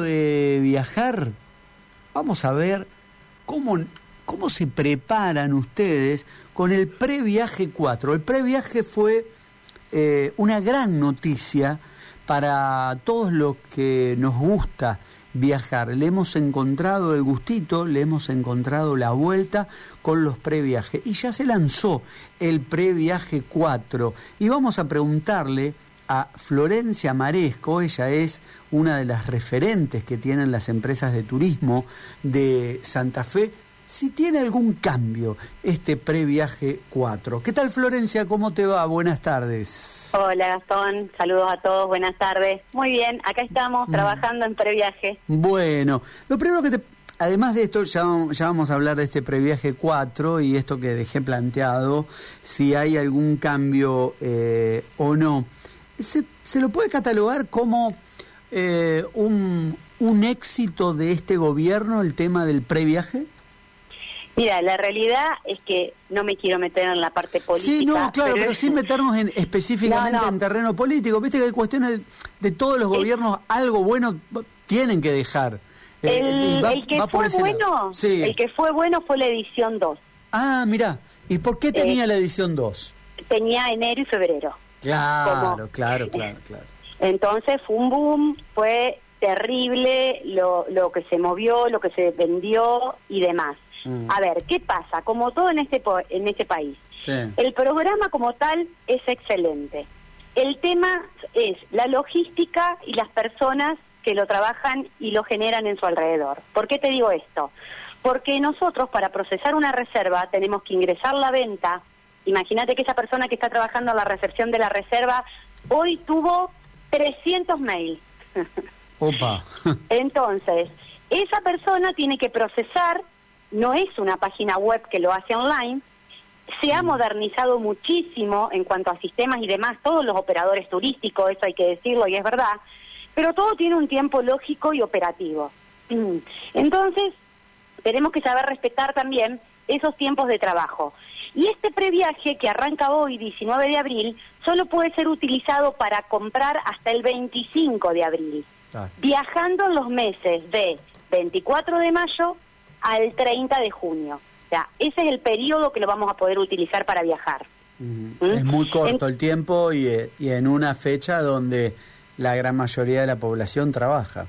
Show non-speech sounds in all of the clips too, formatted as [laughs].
de viajar, vamos a ver cómo, cómo se preparan ustedes con el previaje 4. El previaje fue eh, una gran noticia para todos los que nos gusta viajar. Le hemos encontrado el gustito, le hemos encontrado la vuelta con los previajes. Y ya se lanzó el previaje 4. Y vamos a preguntarle a Florencia Maresco, ella es una de las referentes que tienen las empresas de turismo de Santa Fe, si tiene algún cambio este previaje 4. ¿Qué tal Florencia? ¿Cómo te va? Buenas tardes. Hola Gastón, saludos a todos, buenas tardes. Muy bien, acá estamos mm. trabajando en previaje. Bueno, lo primero que te... Además de esto, ya, ya vamos a hablar de este previaje 4 y esto que dejé planteado, si hay algún cambio eh, o no. ¿Se, se lo puede catalogar como eh, un, un éxito de este gobierno el tema del previaje? Mira, la realidad es que no me quiero meter en la parte política. Sí, no, claro, pero, sin meternos en, específicamente en terreno político. Viste que hay cuestiones de, todos los gobiernos, algo bueno tienen que dejar. Eh, el, que fue bueno, el que fue bueno fue la edición 2. Ah, mira, ¿y por qué tenía eh, la edición 2? Tenía enero y febrero. Claro, claro, claro, claro. Entonces fue un boom, fue terrible lo, lo que se movió, lo que se vendió y demás. Mm. A ver, ¿qué pasa? Como todo en este, en este país, el programa como tal es excelente. El tema es la logística y las personas que lo trabajan y lo generan en su alrededor. ¿Por qué te digo esto? Porque nosotros para procesar una reserva tenemos que ingresar la venta. Imagínate que esa persona que está trabajando en la recepción de la reserva hoy tuvo 300 mails. [laughs] Opa. [laughs] Entonces, esa persona tiene que procesar no es una página web que lo hace online, se ha mm. modernizado muchísimo en cuanto a sistemas y demás, todos los operadores turísticos, eso hay que decirlo y es verdad, pero todo tiene un tiempo lógico y operativo. [clears throat] Entonces, tenemos que saber respetar también esos tiempos de trabajo. Y este previaje que arranca hoy, 19 de abril, solo puede ser utilizado para comprar hasta el 25 de abril, ah. viajando en los meses de 24 de mayo al 30 de junio. O sea, ese es el periodo que lo vamos a poder utilizar para viajar. ¿Mm? Es muy corto el tiempo y, eh, y en una fecha donde la gran mayoría de la población trabaja.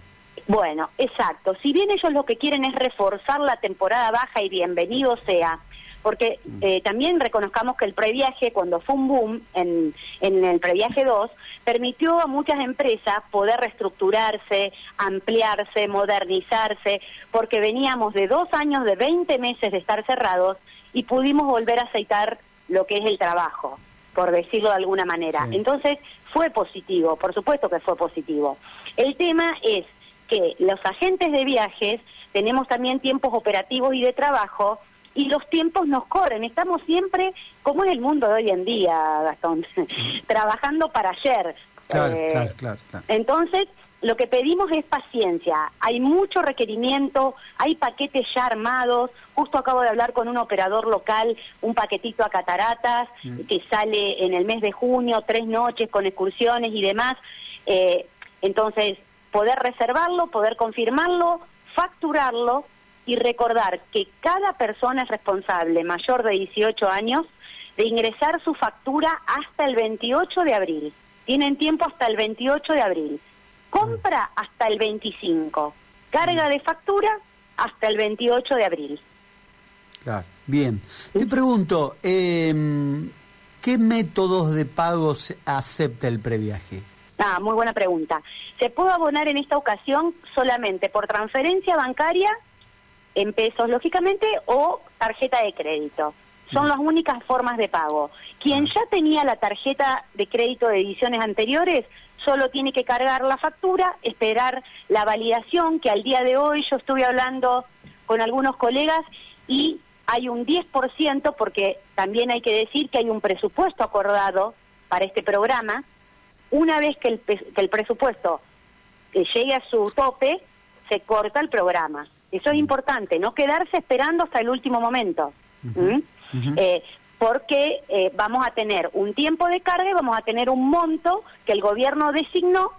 Bueno, exacto. Si bien ellos lo que quieren es reforzar la temporada baja y bienvenido sea, porque mm. eh, también reconozcamos que el previaje, cuando fue un boom en, en el previaje 2, permitió a muchas empresas poder reestructurarse, ampliarse, modernizarse, porque veníamos de dos años, de 20 meses de estar cerrados y pudimos volver a aceitar lo que es el trabajo, por decirlo de alguna manera. Entonces, fue positivo, por supuesto que fue positivo. El tema es que los agentes de viajes tenemos también tiempos operativos y de trabajo y los tiempos nos corren. Estamos siempre, como en el mundo de hoy en día, Gastón, [laughs] trabajando para ayer. Eh, claro, claro, claro, Entonces, lo que pedimos es paciencia. Hay mucho requerimiento, hay paquetes ya armados. Justo acabo de hablar con un operador local, un paquetito a cataratas, mm. que sale en el mes de junio, tres noches con excursiones y demás. Eh, entonces, poder reservarlo, poder confirmarlo, facturarlo y recordar que cada persona es responsable, mayor de 18 años, de ingresar su factura hasta el 28 de abril. Tienen tiempo hasta el 28 de abril. Compra hasta el 25. Carga de factura hasta el 28 de abril. Claro, bien. Te pregunto, em, ¿qué métodos de pago acepta el previaje? Ah, muy buena pregunta. Se puede abonar en esta ocasión solamente por transferencia bancaria en pesos, lógicamente, o tarjeta de crédito. Son mm. las únicas formas de pago. Quien ya tenía la tarjeta de crédito de ediciones anteriores, solo tiene que cargar la factura, esperar la validación, que al día de hoy yo estuve hablando con algunos colegas y hay un 10%, porque también hay que decir que hay un presupuesto acordado para este programa. Una vez que el, que el presupuesto eh, llegue a su tope, se corta el programa. Eso es importante, no quedarse esperando hasta el último momento. Eh, porque eh, vamos a tener un tiempo de carga y vamos a tener un monto que el gobierno designó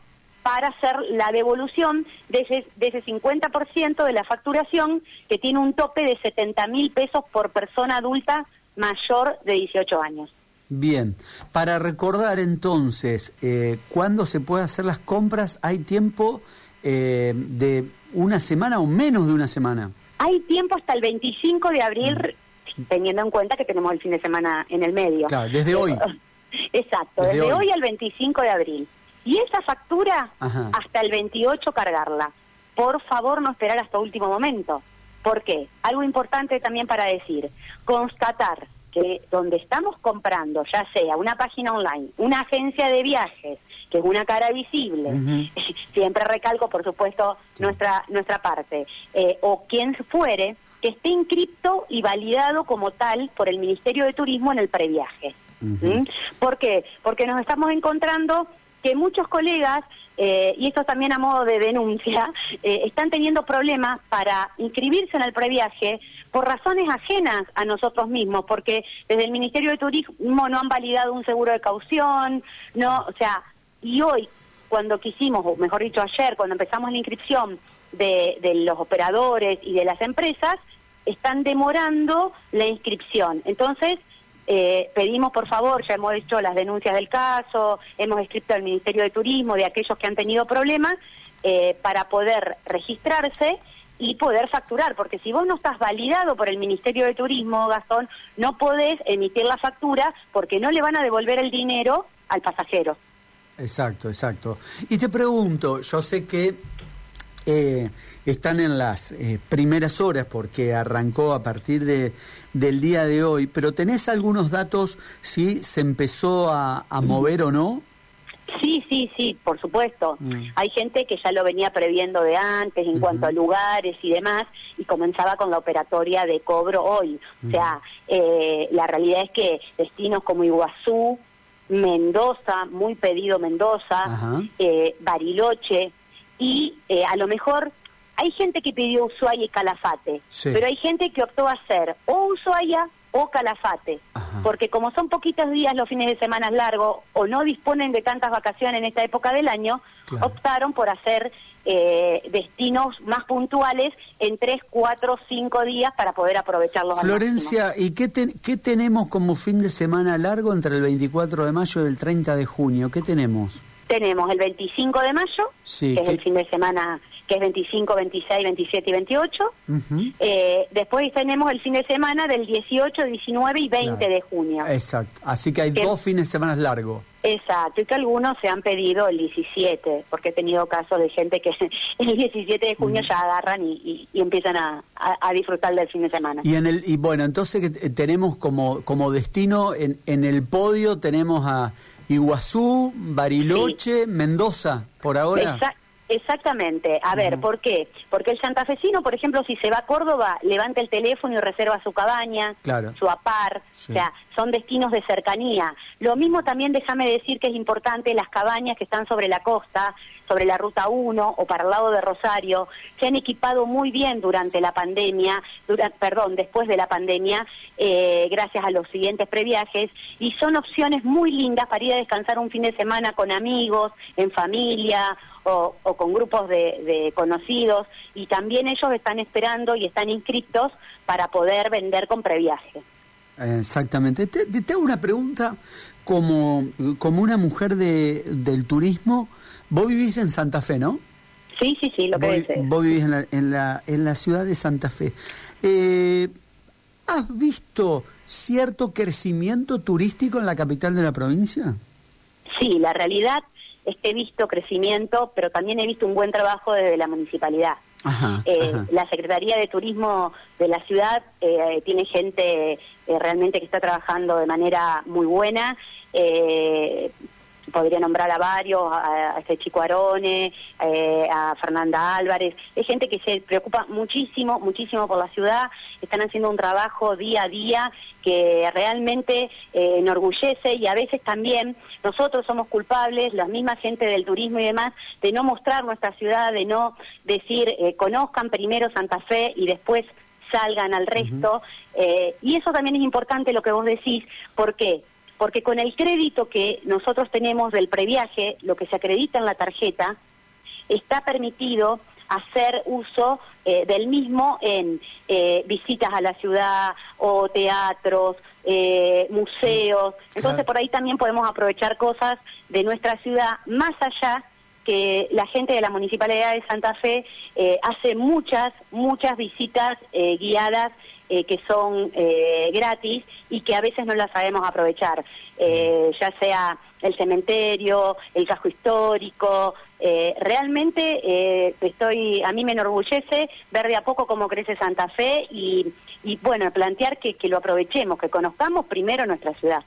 para hacer la devolución de ese, de ese 50% de la facturación que tiene un tope de 70 mil pesos por persona adulta mayor de 18 años. Bien, para recordar entonces, eh, ¿cuándo se puede hacer las compras? ¿Hay tiempo eh, de una semana o menos de una semana? Hay tiempo hasta el 25 de abril, mm. teniendo en cuenta que tenemos el fin de semana en el medio. Claro, desde hoy. [laughs] Exacto, desde, hoy. al 25 de abril. Y esa factura, hasta el 28 cargarla. Por favor, no esperar hasta último momento. ¿Por qué? Algo importante también para decir, constatar que donde estamos comprando, ya sea una página online, una agencia de viajes, que es una cara visible, [laughs] siempre recalco, por supuesto, nuestra, nuestra parte, eh, o quien fuere, que esté inscripto y validado como tal por el Ministerio de Turismo en el previaje. ¿Por qué? Porque nos estamos encontrando que muchos colegas, eh, y esto también a modo de denuncia, eh, están teniendo problemas para inscribirse en el previaje por razones ajenas a nosotros mismos, porque desde el Ministerio de Turismo no han validado un seguro de caución, no, o sea, y hoy, cuando quisimos, o mejor dicho ayer, cuando empezamos la inscripción de, de los operadores y de las empresas, están demorando la inscripción. Entonces, eh, pedimos, por favor, ya hemos hecho las denuncias del caso, hemos escrito al Ministerio de Turismo de aquellos que han tenido problemas eh, para poder registrarse y poder facturar, porque si vos no estás validado por el Ministerio de Turismo, Gastón, no podés emitir la factura porque no le van a devolver el dinero al pasajero. Exacto, exacto. Y te pregunto, yo sé que eh, están en las eh, primeras horas porque arrancó a partir de, del día de hoy, pero ¿tenés algunos datos si se empezó a, mover o no? Sí, sí, sí, por supuesto. Mm. Hay gente que ya lo venía previendo de antes en cuanto a lugares y demás y comenzaba con la operatoria de cobro hoy. O sea, eh, la realidad es que destinos como Iguazú, Mendoza, muy pedido Mendoza, eh, Bariloche, y eh, a lo mejor hay gente que pidió Ushuaia y Calafate, pero hay gente que optó a hacer o Ushuaia o Calafate, porque como son poquitos días los fines de semana largos o no disponen de tantas vacaciones en esta época del año, optaron por hacer eh, destinos más puntuales en tres, cuatro, cinco días para poder aprovecharlos. Florencia, ¿y qué, qué tenemos como fin de semana largo entre el 24 de mayo y el 30 de junio? ¿Qué tenemos? Tenemos el 25 de mayo, que es el fin de semana que es 25, 26, 27 y 28. eh, después tenemos el fin de semana del 18, 19 y 20 de junio. Exacto. Así que hay dos fines de semana largos. Exacto, y que algunos se han pedido el 17, porque he tenido casos de gente que [laughs] el 17 de junio ya agarran y, empiezan a, disfrutar del fin de semana. Y en el y bueno, entonces tenemos como como destino en, en el podio tenemos a Iguazú, Bariloche, Mendoza, por ahora. Exactamente. A ver, ¿por qué? Porque el santafesino, por ejemplo, si se va a Córdoba, levanta el teléfono y reserva su cabaña, su apar, o sea, son destinos de cercanía. Lo mismo también, déjame decir que es importante, las cabañas que están sobre la costa, sobre la Ruta 1 o para el lado de Rosario, se han equipado muy bien durante la pandemia, perdón, después de la pandemia, eh, gracias a los siguientes previajes, y son opciones muy lindas para ir a descansar un fin de semana con amigos, en familia o, con grupos de, conocidos, y también ellos están esperando y están inscritos para poder vender con previaje. Exactamente. Te, te, hago una pregunta como, como una mujer de, del turismo. Vos vivís en Santa Fe, ¿no? Sí, sí, sí, lo que dice. Vos vivís en la, en la, en la ciudad de Santa Fe. Eh, ¿Has visto cierto crecimiento turístico en la capital de la provincia? Sí, la realidad es que he visto crecimiento, pero también he visto un buen trabajo desde la municipalidad. Eh, la Secretaría de Turismo de la ciudad eh, tiene gente eh, realmente que está trabajando de manera muy buena podría nombrar a varios, a, este chico Arone, eh, a Fernanda Álvarez, es gente que se preocupa muchísimo, muchísimo por la ciudad, están haciendo un trabajo día a día que realmente eh, enorgullece y a veces también nosotros somos culpables, la misma gente del turismo y demás, de no mostrar nuestra ciudad, de no decir, eh, conozcan primero Santa Fe y después salgan al resto. y eso también es importante lo que vos decís, ¿por qué? Porque con el crédito que nosotros tenemos del previaje, lo que se acredita en la tarjeta, está permitido hacer uso eh, del mismo en eh, visitas a la ciudad o teatros, eh, museos. Entonces por ahí también podemos aprovechar cosas de nuestra ciudad más allá que la gente de la Municipalidad de Santa Fe hace muchas, muchas visitas guiadas que son gratis y que a veces no las sabemos aprovechar, ya sea el cementerio, el casco histórico. Eh, realmente eh, estoy, a mí me enorgullece ver de a poco cómo crece Santa Fe y, y bueno, plantear que, que lo aprovechemos, que conozcamos primero nuestra ciudad.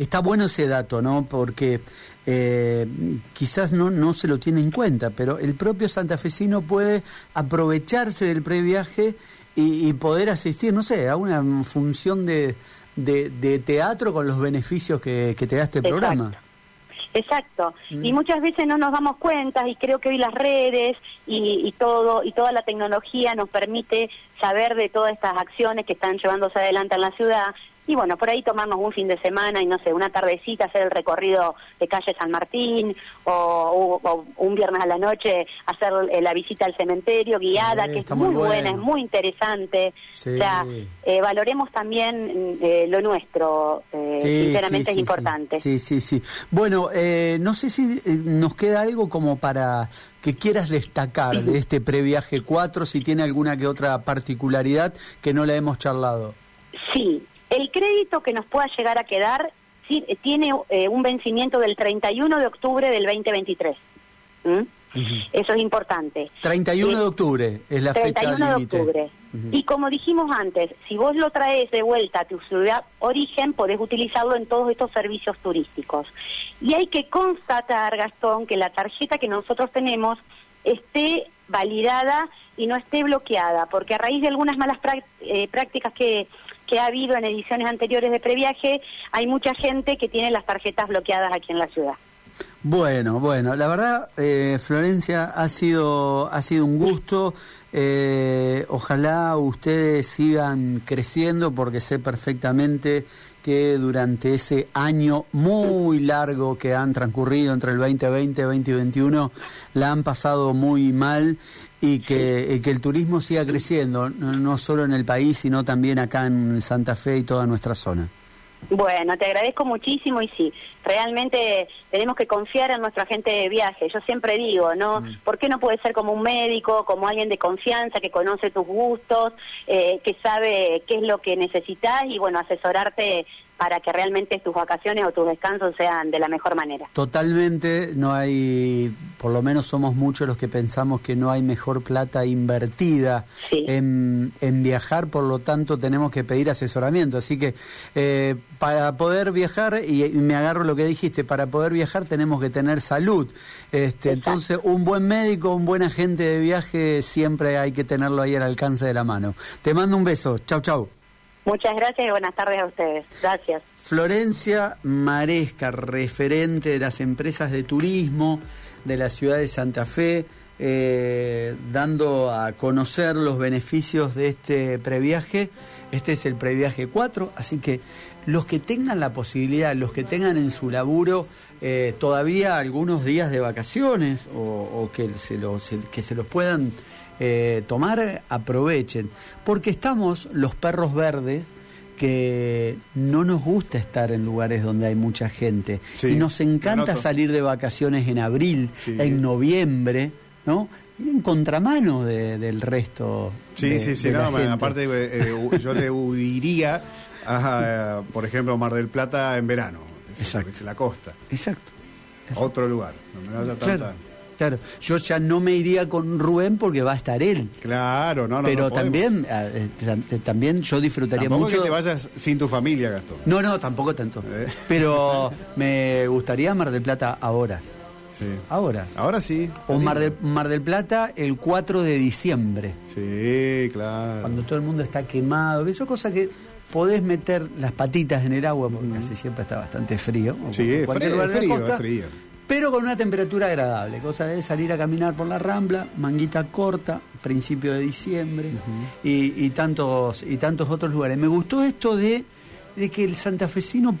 Está bueno ese dato, ¿no? Porque eh, quizás no, no se lo tiene en cuenta, pero el propio santafesino puede aprovecharse del previaje y, y poder asistir, no sé, a una función de, de, teatro con los beneficios que, que te da este programa. Exacto. Y mm. muchas veces no nos damos cuenta y creo que hoy las redes y, y, todo y toda la tecnología nos permite saber de todas estas acciones que están llevándose adelante en la ciudad y bueno, por ahí tomarnos un fin de semana y no sé, una tardecita, hacer el recorrido de calle San Martín o, un viernes a la noche hacer eh, la visita al cementerio guiada, que es muy, buena, es muy interesante. O sea, eh, valoremos también eh, lo nuestro, sinceramente es importante. Sí, sí, sí. Bueno, no sé si nos queda algo como para que quieras destacar de este previaje 4, si tiene alguna que otra particularidad que no la hemos charlado. Sí, el crédito que nos pueda llegar a quedar eh, tiene eh, un vencimiento del 31 de octubre del 2023. Eso es importante. 31 de octubre es la fecha 31 de octubre. Y como dijimos antes, si vos lo traes de vuelta a tu ciudad origen, podés utilizarlo en todos estos servicios turísticos. Y hay que constatar, Gastón, que la tarjeta que nosotros tenemos esté validada y no esté bloqueada, porque a raíz de algunas malas eh, prácticas que que ha habido en ediciones anteriores de previaje, hay mucha gente que tiene las tarjetas bloqueadas aquí en la ciudad. Bueno, bueno, la verdad, eh, Florencia, ha sido, ha sido un gusto. Eh, ojalá ustedes sigan creciendo porque sé perfectamente que durante ese año muy largo que han transcurrido entre el 2020 y 2021 la han pasado muy mal y que, que el turismo siga creciendo, no, solo en el país, sino también acá en Santa Fe y toda nuestra zona. Bueno, te agradezco muchísimo y sí, realmente tenemos que confiar en nuestro agente de viaje. Yo siempre digo, ¿no? Mm. ¿Por qué no puede ser como un médico, como alguien de confianza que conoce tus gustos, eh, que sabe qué es lo que necesitas y, bueno, asesorarte para que realmente tus vacaciones o tus descansos sean de la mejor manera. Totalmente, no hay, por lo menos somos muchos los que pensamos que no hay mejor plata invertida en, viajar, por lo tanto tenemos que pedir asesoramiento. Así que eh, para poder viajar, y, me agarro lo que dijiste, para poder viajar tenemos que tener salud. Este, entonces, un buen médico, un buen agente de viaje, siempre hay que tenerlo ahí al alcance de la mano. Te mando un beso. Chau, chau. Muchas gracias y buenas tardes a ustedes. Gracias. Florencia Maresca, referente de las empresas de turismo de la ciudad de Santa Fe, eh, dando a conocer los beneficios de este previaje. Este es el previaje 4, así que los que tengan la posibilidad, los que tengan en su laburo eh, todavía algunos días de vacaciones o, que, se los, que se los puedan eh, tomar, aprovechen. Porque estamos los perros verdes que no nos gusta estar en lugares donde hay mucha gente. y nos encanta salir de vacaciones en abril, en noviembre, ¿no? en contramano del resto. Sí, sí, sí, aparte eh, eh, yo le huiría a, por ejemplo, Mar del Plata en verano. Exacto. La costa. Exacto. Otro lugar, donde no haya tanta... Claro, yo ya no me iría con Rubén porque va a estar él. Claro, no, no. Pero también, eh, eh, también yo disfrutaría mucho. que te vayas sin tu familia, Gastón. No, no, tampoco tanto. Eh. Pero me gustaría Mar del Plata ahora. Sí. Ahora. Ahora sí. O Mar, Mar del Plata el 4 de diciembre. Sí, claro. Cuando todo el mundo está quemado. Eso es cosa que podés meter las patitas en el agua, porque casi siempre está bastante frío. Sí, es frío, es frío, es frío pero con una temperatura agradable, cosa de salir a caminar por la Rambla, manguita corta, principio de diciembre y, tantos, y tantos otros lugares. Me gustó esto de, de que el santafesino